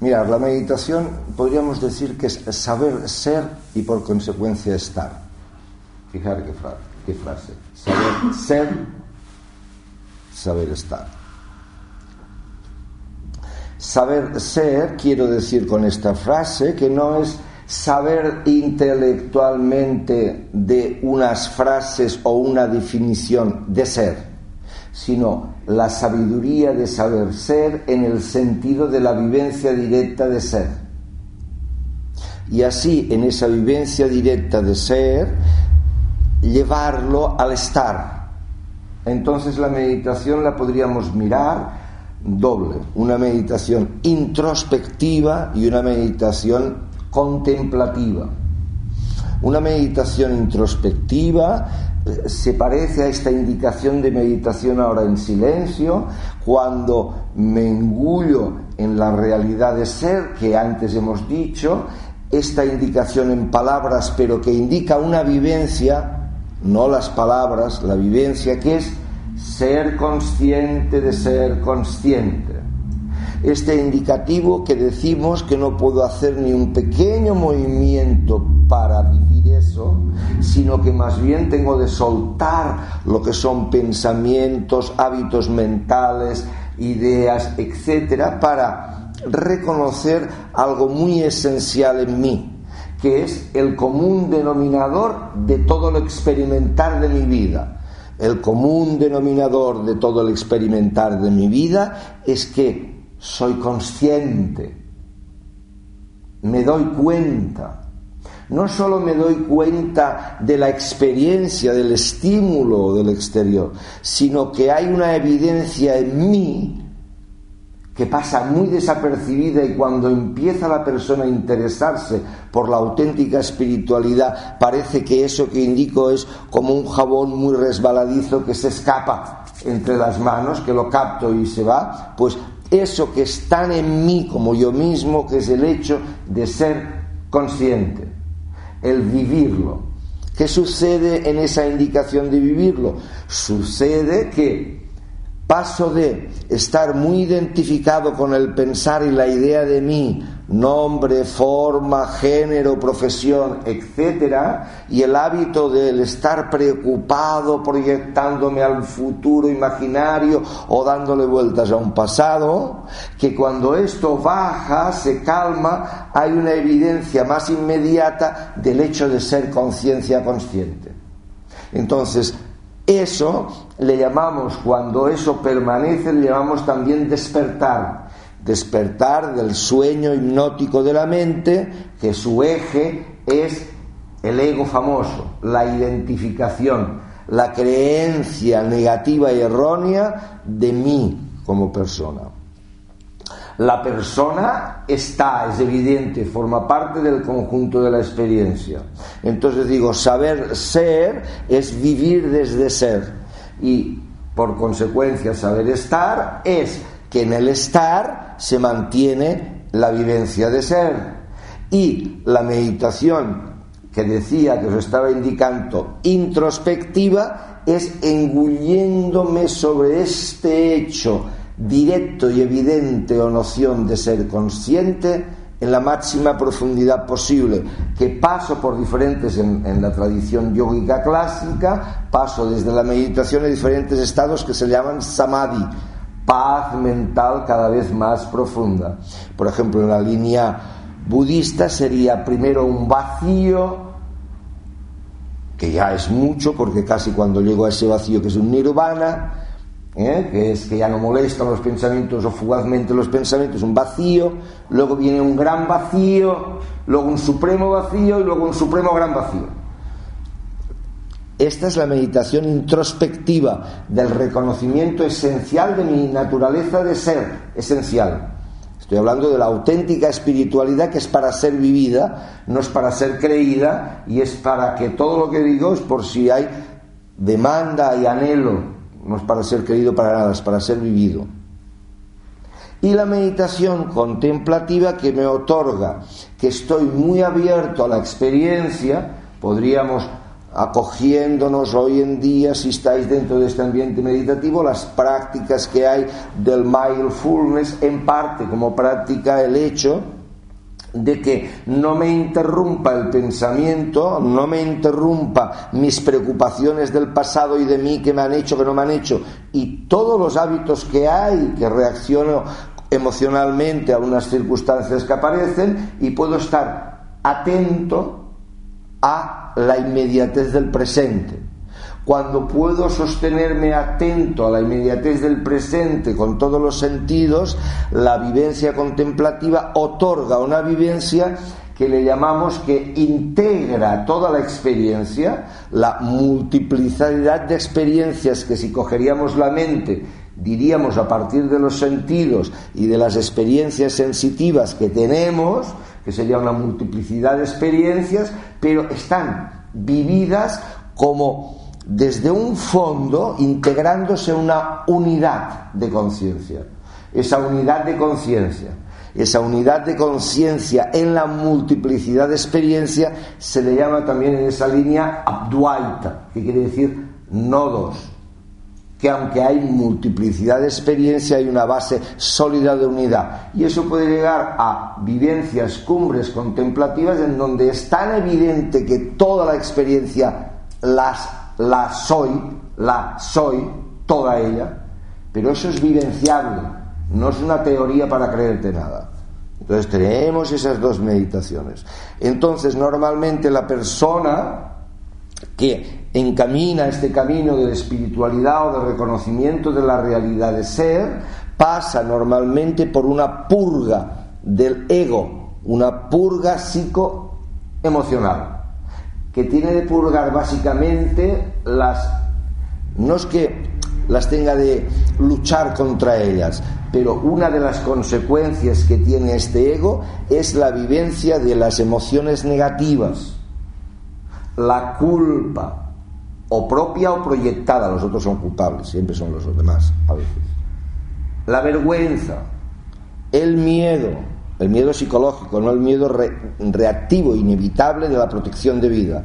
Mira, la meditación podríamos decir que es saber ser y por consecuencia estar. Fijar qué, qué frase. Saber ser, saber estar. Saber ser, quiero decir con esta frase, que no es saber intelectualmente de unas frases o una definición de ser sino la sabiduría de saber ser en el sentido de la vivencia directa de ser. Y así, en esa vivencia directa de ser, llevarlo al estar. Entonces la meditación la podríamos mirar doble, una meditación introspectiva y una meditación contemplativa. Una meditación introspectiva se parece a esta indicación de meditación ahora en silencio, cuando me engullo en la realidad de ser que antes hemos dicho, esta indicación en palabras, pero que indica una vivencia, no las palabras, la vivencia que es ser consciente de ser consciente. Este indicativo que decimos que no puedo hacer ni un pequeño movimiento para vivir eso, sino que más bien tengo de soltar lo que son pensamientos, hábitos mentales, ideas, etcétera, para reconocer algo muy esencial en mí, que es el común denominador de todo lo experimentar de mi vida. El común denominador de todo el experimentar de mi vida es que soy consciente, me doy cuenta. No solo me doy cuenta de la experiencia, del estímulo del exterior, sino que hay una evidencia en mí que pasa muy desapercibida y cuando empieza la persona a interesarse por la auténtica espiritualidad, parece que eso que indico es como un jabón muy resbaladizo que se escapa entre las manos, que lo capto y se va, pues eso que está en mí como yo mismo, que es el hecho de ser consciente, el vivirlo. ¿Qué sucede en esa indicación de vivirlo? Sucede que paso de estar muy identificado con el pensar y la idea de mí nombre, forma, género, profesión, etcétera, y el hábito del estar preocupado proyectándome al futuro imaginario o dándole vueltas a un pasado, que cuando esto baja, se calma, hay una evidencia más inmediata del hecho de ser conciencia consciente. Entonces, eso le llamamos, cuando eso permanece, le llamamos también despertar despertar del sueño hipnótico de la mente, que su eje es el ego famoso, la identificación, la creencia negativa y errónea de mí como persona. La persona está, es evidente, forma parte del conjunto de la experiencia. Entonces digo, saber ser es vivir desde ser. Y por consecuencia, saber estar es que en el estar se mantiene la vivencia de ser. Y la meditación que decía que os estaba indicando introspectiva es engulléndome sobre este hecho directo y evidente o noción de ser consciente en la máxima profundidad posible, que paso por diferentes, en, la tradición yógica clásica, paso desde la meditación a diferentes estados que se llaman samadhi, paz mental cada vez más profunda. Por ejemplo, en la línea budista sería primero un vacío, que ya es mucho, porque casi cuando llego a ese vacío que es un nirvana, ¿eh? que es que ya no molestan los pensamientos o fugazmente los pensamientos, un vacío, luego viene un gran vacío, luego un supremo vacío y luego un supremo gran vacío. Esta es la meditación introspectiva del reconocimiento esencial de mi naturaleza de ser esencial. Estoy hablando de la auténtica espiritualidad que es para ser vivida, no es para ser creída y es para que todo lo que digo es por si hay demanda y anhelo, no es para ser creído para nada, es para ser vivido. Y la meditación contemplativa que me otorga que estoy muy abierto a la experiencia, podríamos acogiéndonos hoy en día, si estáis dentro de este ambiente meditativo, las prácticas que hay del mindfulness, en parte como práctica el hecho de que no me interrumpa el pensamiento, no me interrumpa mis preocupaciones del pasado y de mí que me han hecho, que no me han hecho, y todos los hábitos que hay, que reacciono emocionalmente a unas circunstancias que aparecen y puedo estar atento a la inmediatez del presente. Cuando puedo sostenerme atento a la inmediatez del presente con todos los sentidos, la vivencia contemplativa otorga una vivencia que le llamamos que integra toda la experiencia, la multiplicidad de experiencias que si cogeríamos la mente, diríamos a partir de los sentidos y de las experiencias sensitivas que tenemos, que sería una multiplicidad de experiencias, pero están vividas como desde un fondo integrándose una unidad de conciencia. Esa unidad de conciencia, esa unidad de conciencia en la multiplicidad de experiencia se le llama también en esa línea Abdwaita, que quiere decir nodos, que aunque hay multiplicidad de experiencia hay una base sólida de unidad. Y eso puede llegar a vivencias, cumbres contemplativas en donde es tan evidente que toda la experiencia las la soy, la soy, toda ella, pero eso es vivenciable, no es una teoría para creerte nada. Entonces tenemos esas dos meditaciones. Entonces normalmente la persona que encamina este camino de espiritualidad o de reconocimiento de la realidad de ser, pasa normalmente por una purga del ego, una purga psicoemocional que tiene de purgar básicamente las... No es que las tenga de luchar contra ellas, pero una de las consecuencias que tiene este ego es la vivencia de las emociones negativas, la culpa, o propia o proyectada, los otros son culpables, siempre son los demás, a veces. La vergüenza, el miedo, el miedo psicológico, no el miedo reactivo, inevitable de la protección de vida.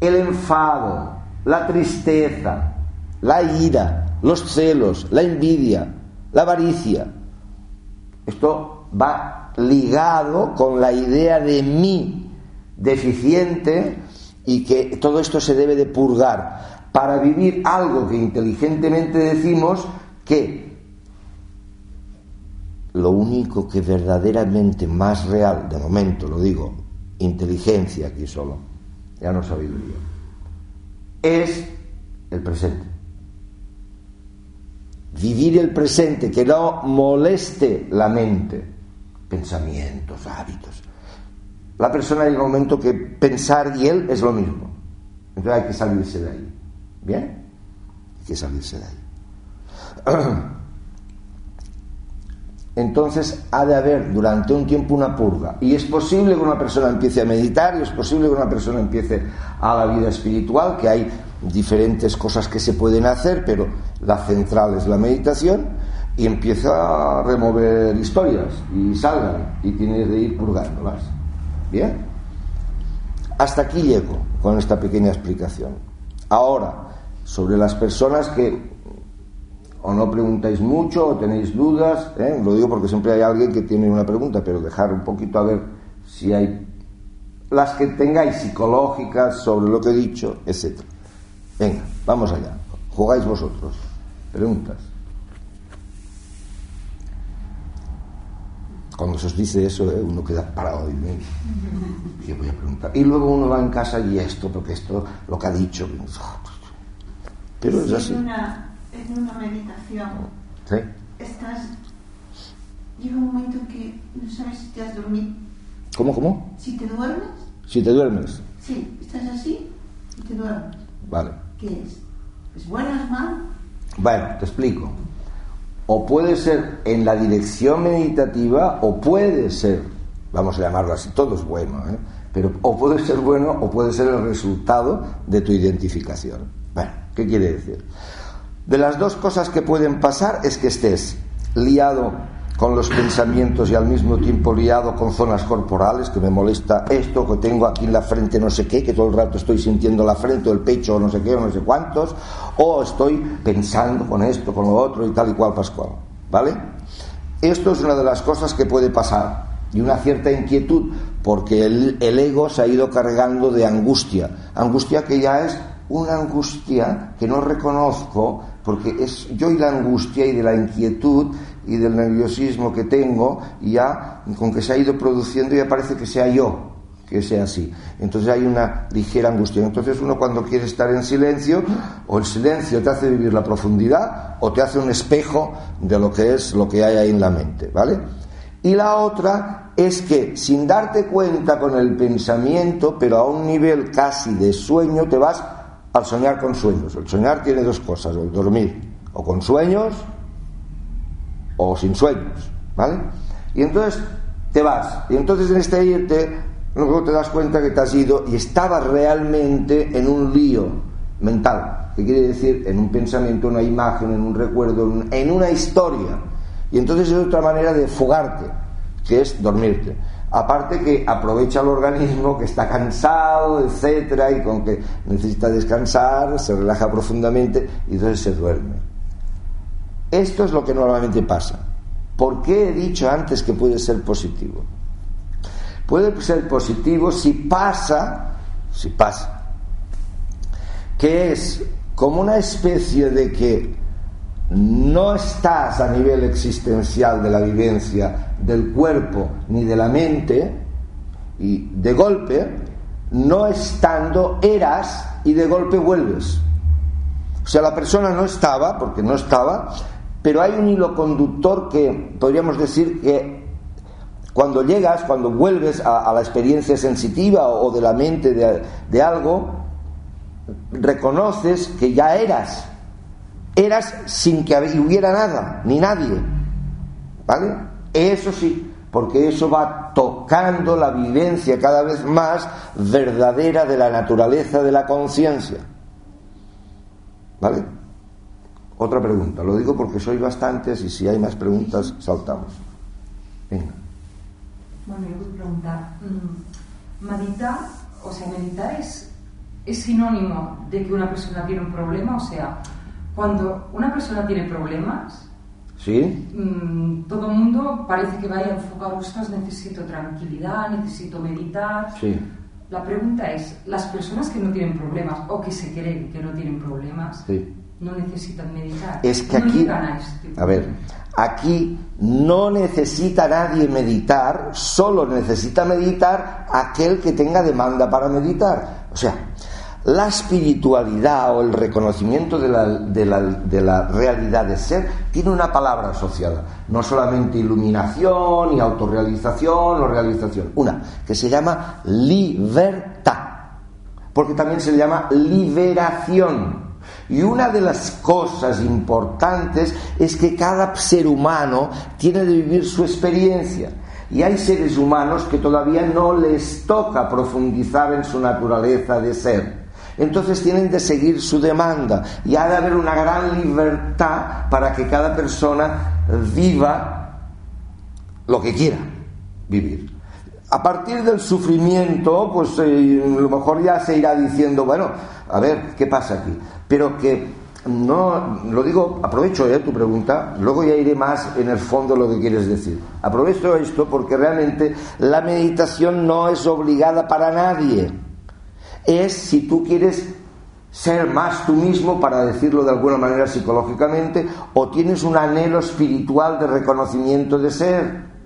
El enfado, la tristeza, la ira, los celos, la envidia, la avaricia. Esto va ligado con la idea de mí deficiente y que todo esto se debe de purgar para vivir algo que inteligentemente decimos que lo único que verdaderamente más real, de momento lo digo, inteligencia aquí solo, ya no sabiduría, es el presente. Vivir el presente, que no moleste la mente, pensamientos, hábitos. La persona llega un momento que pensar y él es lo mismo. Entonces hay que salirse de ahí. ¿Bien? Hay que salirse de ahí. entonces ha de haber durante un tiempo una purga. Y es posible que una persona empiece a meditar y es posible que una persona empiece a la vida espiritual, que hay diferentes cosas que se pueden hacer, pero la central es la meditación y empieza a remover historias y salgan y tienes de ir purgándolas. ¿Bien? Hasta aquí llego con esta pequeña explicación. Ahora, sobre las personas que o no preguntáis mucho o tenéis dudas, ¿eh? lo digo porque siempre hay alguien que tiene una pregunta, pero dejar un poquito a ver si hay las que tengáis psicológicas sobre lo que he dicho, etc. Venga, vamos allá. Jugáis vosotros. Preguntas. Cuando se os dice eso, ¿eh? uno queda parado y, voy a preguntar. Y luego uno va en casa y esto, porque esto, lo que ha dicho. Pero es así en una meditación, ¿Sí? estás. Llega un momento en que no sabes si te has dormido. ¿Cómo, cómo? Si te duermes. Si te duermes. Sí, estás así y te duermes. Vale. ¿Qué es? ¿Es bueno o es malo? Bueno, te explico. O puede ser en la dirección meditativa o puede ser, vamos a llamarlo así, todo es bueno, ¿eh? pero o puede ser bueno o puede ser el resultado de tu identificación. Bueno, ¿qué quiere decir? De las dos cosas que pueden pasar es que estés liado con los pensamientos y al mismo tiempo liado con zonas corporales, que me molesta esto, que tengo aquí en la frente no sé qué, que todo el rato estoy sintiendo la frente o el pecho o no sé qué o no sé cuántos, o estoy pensando con esto, con lo otro y tal y cual pascual. ¿Vale? Esto es una de las cosas que puede pasar y una cierta inquietud porque el, el ego se ha ido cargando de angustia, angustia que ya es una angustia que no reconozco porque es yo y la angustia y de la inquietud y del nerviosismo que tengo, ya con que se ha ido produciendo ya parece que sea yo que sea así. Entonces hay una ligera angustia. Entonces uno cuando quiere estar en silencio, o el silencio te hace vivir la profundidad, o te hace un espejo de lo que es lo que hay ahí en la mente, ¿vale? Y la otra es que sin darte cuenta con el pensamiento, pero a un nivel casi de sueño, te vas al soñar con sueños. El soñar tiene dos cosas, el dormir, o con sueños o sin sueños, ¿vale? Y entonces te vas, y entonces en este irte, luego te das cuenta que te has ido y estabas realmente en un lío mental, que quiere decir en un pensamiento, una imagen, en un recuerdo, en una historia. Y entonces es otra manera de fugarte, que es dormirte. Aparte que aprovecha el organismo que está cansado, etcétera, y con que necesita descansar, se relaja profundamente y entonces se duerme. Esto es lo que normalmente pasa. ¿Por qué he dicho antes que puede ser positivo? Puede ser positivo si pasa, si pasa, que es como una especie de que no estás a nivel existencial de la vivencia del cuerpo ni de la mente y de golpe, no estando, eras y de golpe vuelves. O sea, la persona no estaba, porque no estaba, pero hay un hilo conductor que podríamos decir que cuando llegas, cuando vuelves a, la experiencia sensitiva o, de la mente de, de algo, reconoces que ya eras. Eras sin que hubiera nada, ni nadie. ¿Vale? Eso sí, porque eso va tocando la vivencia cada vez más verdadera de la naturaleza de la conciencia. ¿Vale? Otra pregunta, lo digo porque soy bastantes y si hay más preguntas saltamos. Venga. Bueno, yo voy a preguntar, mm, meditar, o sea, meditar es, es sinónimo de que una persona tiene un problema, o sea, cuando una persona tiene problemas, ¿Sí? Mm, todo el mundo parece que vaya a enfocar, ostras, necesito tranquilidad, necesito meditar. Sí. La pregunta es, las personas que no tienen problemas o que se creen que no tienen problemas, sí no necesitan meditar. Es que aquí, a, a ver, aquí no necesita nadie meditar, solo necesita meditar aquel que tenga demanda para meditar. O sea, la espiritualidad o el reconocimiento de la, realidad de ser tiene una palabra asociada, no solamente iluminación y autorrealización o realización, una que se llama libertad, porque también se le llama liberación. Y una de las cosas importantes es que cada ser humano tiene de vivir su experiencia. Y hay seres humanos que todavía no les toca profundizar en su naturaleza de ser. Entonces tienen de seguir su demanda y ha de haber una gran libertad para que cada persona viva lo que quiera vivir. A partir del sufrimiento, pues eh, a lo mejor ya se irá diciendo, bueno, a ver, ¿qué pasa aquí? Pero que no, lo digo, aprovecho eh, tu pregunta, luego ya iré más en el fondo lo que quieres decir. Aprovecho esto porque realmente la meditación no es obligada para nadie. Es si tú quieres ser más tú mismo, para decirlo de alguna manera psicológicamente, o tienes un anhelo espiritual de reconocimiento de ser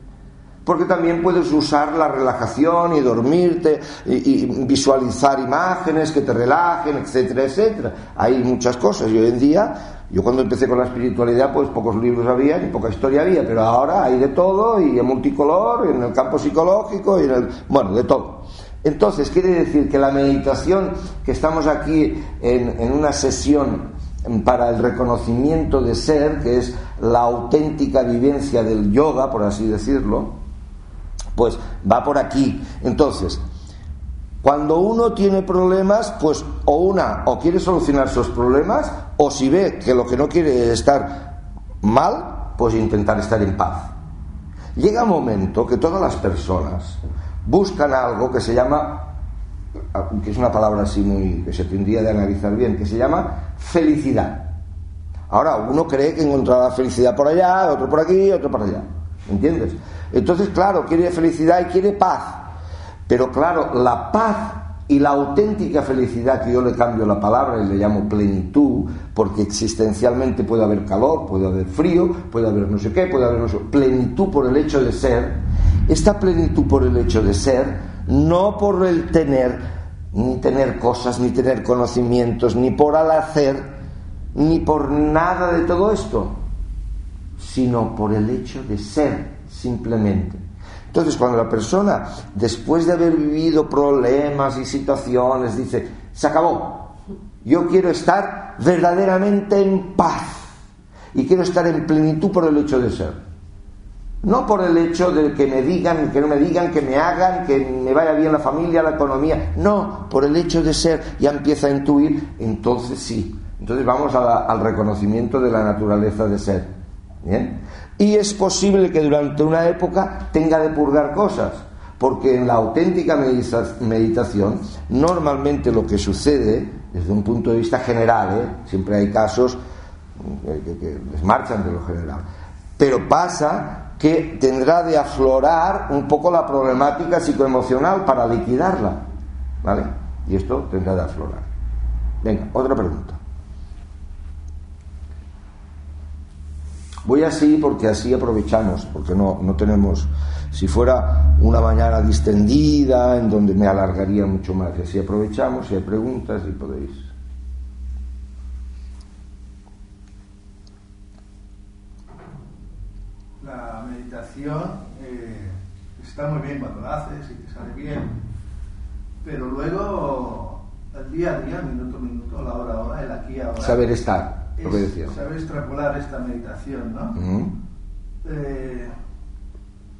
porque también puedes usar la relajación y dormirte y, visualizar imágenes que te relajen, etcétera, etcétera. Hay muchas cosas y hoy en día, yo cuando empecé con la espiritualidad, pues pocos libros había y poca historia había, pero ahora hay de todo y es multicolor, y en el campo psicológico y en el, bueno, de todo. Entonces, quiere decir que la meditación, que estamos aquí en, una sesión para el reconocimiento de ser, que es la auténtica vivencia del yoga, por así decirlo, pues va por aquí. Entonces, cuando uno tiene problemas, pues o una, o quiere solucionar sus problemas, o si ve que lo que no quiere es estar mal, pues intentar estar en paz. Llega un momento que todas las personas buscan algo que se llama, que es una palabra así muy, que se tendría de analizar bien, que se llama felicidad. Ahora, uno cree que encontrará felicidad por allá, otro por aquí, otro por allá. ¿Entiendes? Entonces, claro, quiere felicidad y quiere paz. Pero claro, la paz y la auténtica felicidad, que yo le cambio la palabra y le llamo plenitud, porque existencialmente puede haber calor, puede haber frío, puede haber no sé qué, puede haber no sé plenitud por el hecho de ser, esta plenitud por el hecho de ser, no por el tener, ni tener cosas, ni tener conocimientos, ni por al hacer, ni por nada de todo esto, sino por el hecho de ser simplemente. Entonces, cuando la persona, después de haber vivido problemas y situaciones, dice, se acabó, yo quiero estar verdaderamente en paz y quiero estar en plenitud por el hecho de ser. No por el hecho de que me digan, que no me digan, que me hagan, que me vaya bien la familia, la economía. No, por el hecho de ser, ya empieza a intuir, entonces sí. Entonces vamos al reconocimiento de la naturaleza de ser. ¿Bien? Y es posible que durante una época tenga de purgar cosas, porque en la auténtica meditación normalmente lo que sucede, desde un punto de vista general, ¿eh? siempre hay casos que, que marchan de lo general, pero pasa que tendrá de aflorar un poco la problemática psicoemocional para liquidarla, ¿vale? Y esto tendrá de aflorar. Venga, otra pregunta. Voy así porque así aprovechamos, porque no, no tenemos, si fuera una mañana distendida, en donde me alargaría mucho más, y así aprovechamos, si hay preguntas y podéis. La meditación eh, está muy bien cuando la haces y te sale bien, pero luego el día a día, minuto a minuto, la hora a hora, el aquí ahora. Saber estar es saber extrapolar esta meditación, ¿no? Eh,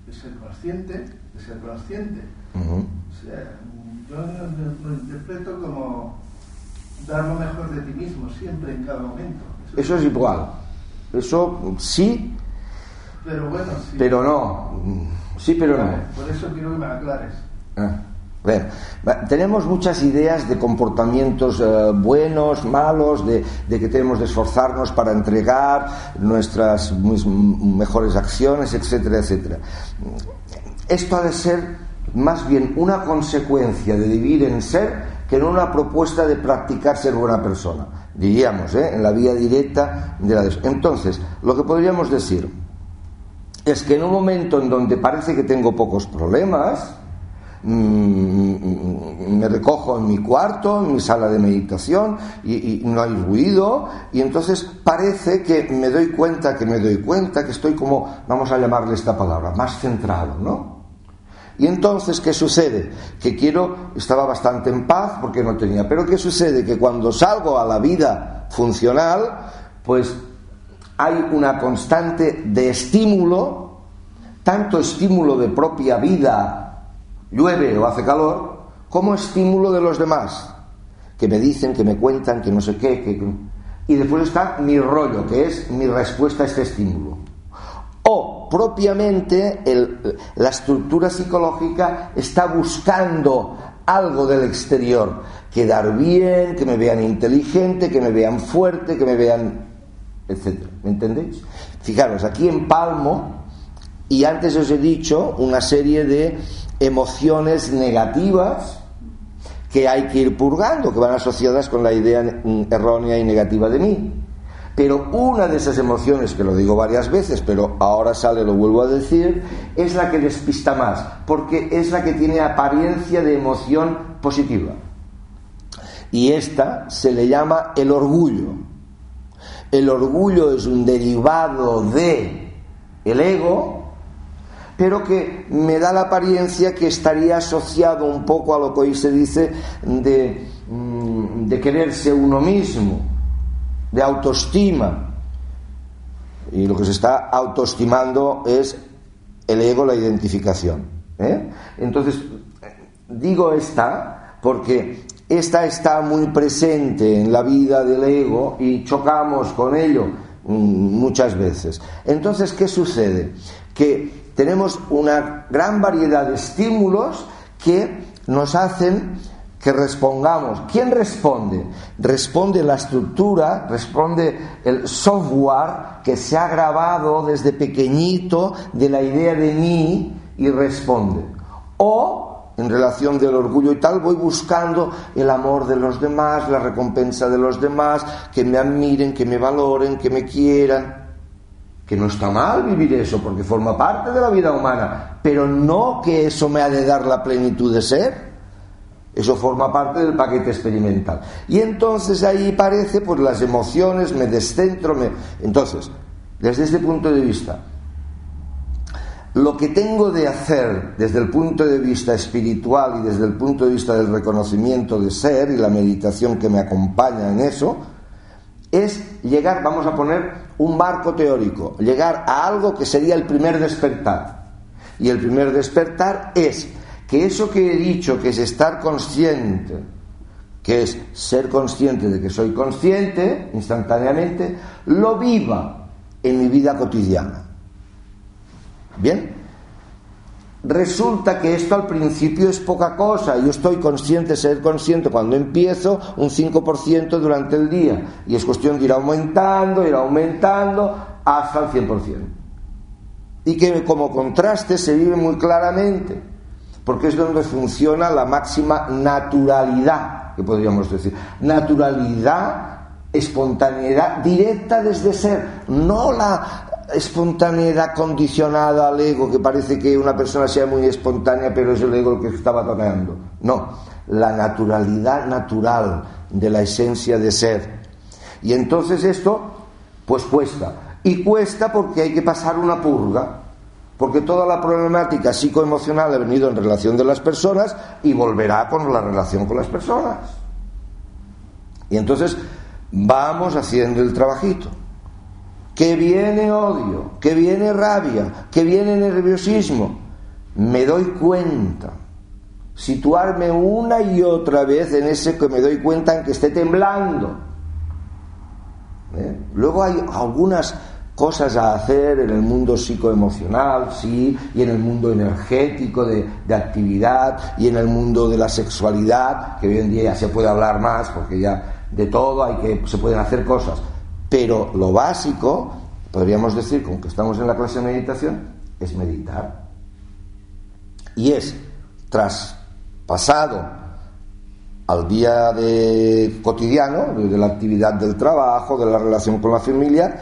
de ser consciente, de ser consciente. o sea, yo lo interpreto como dar lo mejor de ti mismo siempre en cada momento. Eso, es igual. Eso sí. Pero bueno, sí. Pero no. Sí, pero no. Por eso quiero que me aclares. Ah. Bueno, tenemos muchas ideas de comportamientos eh, buenos, malos, de, que tenemos de esforzarnos para entregar nuestras mejores acciones, etcétera, etcétera. Esto ha de ser más bien una consecuencia de vivir en ser que no una propuesta de practicar ser buena persona, diríamos, ¿eh? en la vía directa de la... Entonces, lo que podríamos decir es que en un momento en donde parece que tengo pocos problemas, Mm, me recojo en mi cuarto, en mi sala de meditación y, no hay ruido y entonces parece que me doy cuenta, que me doy cuenta, que estoy como, vamos a llamarle esta palabra, más centrado, ¿no? Y entonces, ¿qué sucede? Que quiero, estaba bastante en paz porque no tenía, pero ¿qué sucede? Que cuando salgo a la vida funcional, pues hay una constante de estímulo, tanto estímulo de propia vida llueve o hace calor, como estímulo de los demás, que me dicen, que me cuentan, que no sé qué, y después está mi rollo, que es mi respuesta a este estímulo. O propiamente la estructura psicológica está buscando algo del exterior, quedar bien, que me vean inteligente, que me vean fuerte, que me vean, etc. ¿Me entendéis? Fijaros, aquí en Palmo, y antes os he dicho una serie de emociones negativas que hay que ir purgando, que van asociadas con la idea errónea y negativa de mí. Pero una de esas emociones, que lo digo varias veces, pero ahora sale, lo vuelvo a decir, es la que despista más, porque es la que tiene apariencia de emoción positiva. Y esta se le llama el orgullo. El orgullo es un derivado de el ego, pero que me da la apariencia que estaría asociado un poco a lo que hoy se dice de, mm, quererse uno mismo, de autoestima. Y lo que se está autoestimando es el ego, la identificación. ¿eh? Entonces, digo esta porque esta está muy presente en la vida del ego y chocamos con ello mm, muchas veces. Entonces, ¿qué sucede? Que tenemos una gran variedad de estímulos que nos hacen que respondamos. ¿Quién responde? Responde la estructura, responde el software que se ha grabado desde pequeñito de la idea de mí y responde. O en relación del orgullo y tal, voy buscando el amor de los demás, la recompensa de los demás, que me admiren, que me valoren, que me quieran. Que no está mal vivir eso, porque forma parte de la vida humana, pero no que eso me ha de dar la plenitud de ser. Eso forma parte del paquete experimental. Y entonces ahí parece, pues las emociones, me descentro, me... Entonces, desde este punto de vista, lo que tengo de hacer desde el punto de vista espiritual y desde el punto de vista del reconocimiento de ser y la meditación que me acompaña en eso, es llegar, vamos a poner un marco teórico, llegar a algo que sería el primer despertar. Y el primer despertar es que eso que he dicho, que es estar consciente, que es ser consciente de que soy consciente instantáneamente, lo viva en mi vida cotidiana. Bien, resulta que esto al principio es poca cosa. Yo estoy consciente, ser consciente cuando empiezo un 5% durante el día. Y es cuestión de ir aumentando, ir aumentando hasta el 100%. Y que como contraste se vive muy claramente, porque es donde funciona la máxima naturalidad, que podríamos decir. Naturalidad espontaneidad directa desde ser, no la espontaneidad condicionada al ego, que parece que una persona sea muy espontánea, pero es el ego el que está batallando. No, la naturalidad natural de la esencia de ser. Y entonces esto, pues cuesta. Y cuesta porque hay que pasar una purga, porque toda la problemática psicoemocional ha venido en relación de las personas y volverá con la relación con las personas. Y entonces vamos haciendo el trabajito que viene odio, que viene rabia, que viene nerviosismo, me doy cuenta. Situarme una y otra vez en ese que me doy cuenta en que esté temblando. ¿Eh? Luego hay algunas cosas a hacer en el mundo psicoemocional, sí, y en el mundo energético de, de, actividad, y en el mundo de la sexualidad, que hoy en día ya se puede hablar más, porque ya de todo hay que, se pueden hacer cosas. Pero lo básico, podríamos decir, como que estamos en la clase de meditación, es meditar. Y es traspasado al día de cotidiano, de la actividad del trabajo, de la relación con la familia,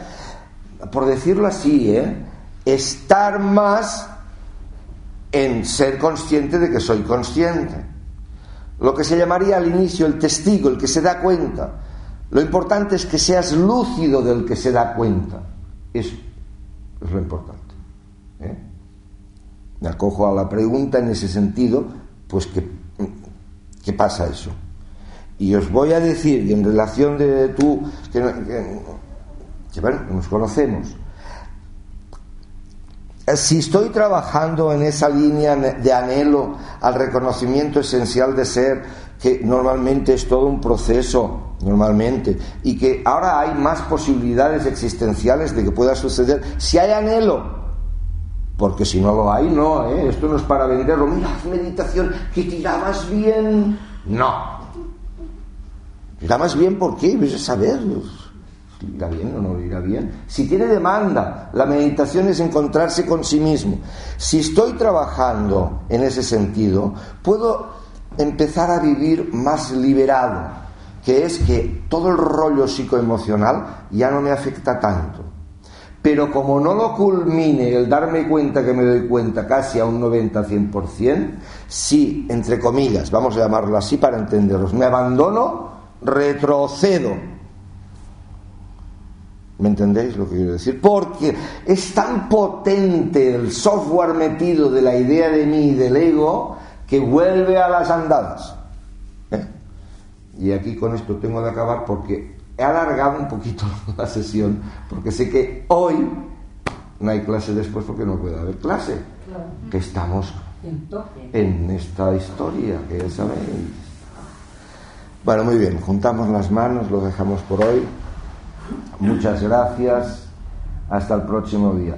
por decirlo así, ¿eh? estar más en ser consciente de que soy consciente. Lo que se llamaría al inicio el testigo, el que se da cuenta. Lo importante es que seas lúcido del que se da cuenta. Eso es lo importante. ¿eh? Me acojo a la pregunta en ese sentido, pues que, ¿qué pasa eso? Y os voy a decir, y en relación de tú, que, bueno, nos conocemos, si estoy trabajando en esa línea de anhelo al reconocimiento esencial de ser, que normalmente es todo un proceso, normalmente, y que ahora hay más posibilidades existenciales de que pueda suceder, si hay anhelo, porque si no lo hay, no, ¿eh? esto no es para venderlo, mira, meditación, que más bien, no, más bien, ¿por qué? Ves a saber, irá bien o no irá bien. Si tiene demanda, la meditación es encontrarse con sí mismo. Si estoy trabajando en ese sentido, puedo empezar a vivir más liberado, que es que todo el rollo psicoemocional ya no me afecta tanto. Pero como no lo culmine el darme cuenta que me doy cuenta casi a un 90-100%, si, entre comillas, vamos a llamarlo así para entenderlos, me abandono, retrocedo. ¿Me entendéis lo que quiero decir? Porque es tan potente el software metido de la idea de mí y del ego que vuelve a las andadas. Y aquí con esto tengo de acabar porque he alargado un poquito la sesión, porque sé que hoy no hay clase después porque no puede haber clase. Que estamos en esta historia, que ya sabéis. Bueno, muy bien, juntamos las manos, lo dejamos por hoy. Muchas gracias. Hasta el próximo día.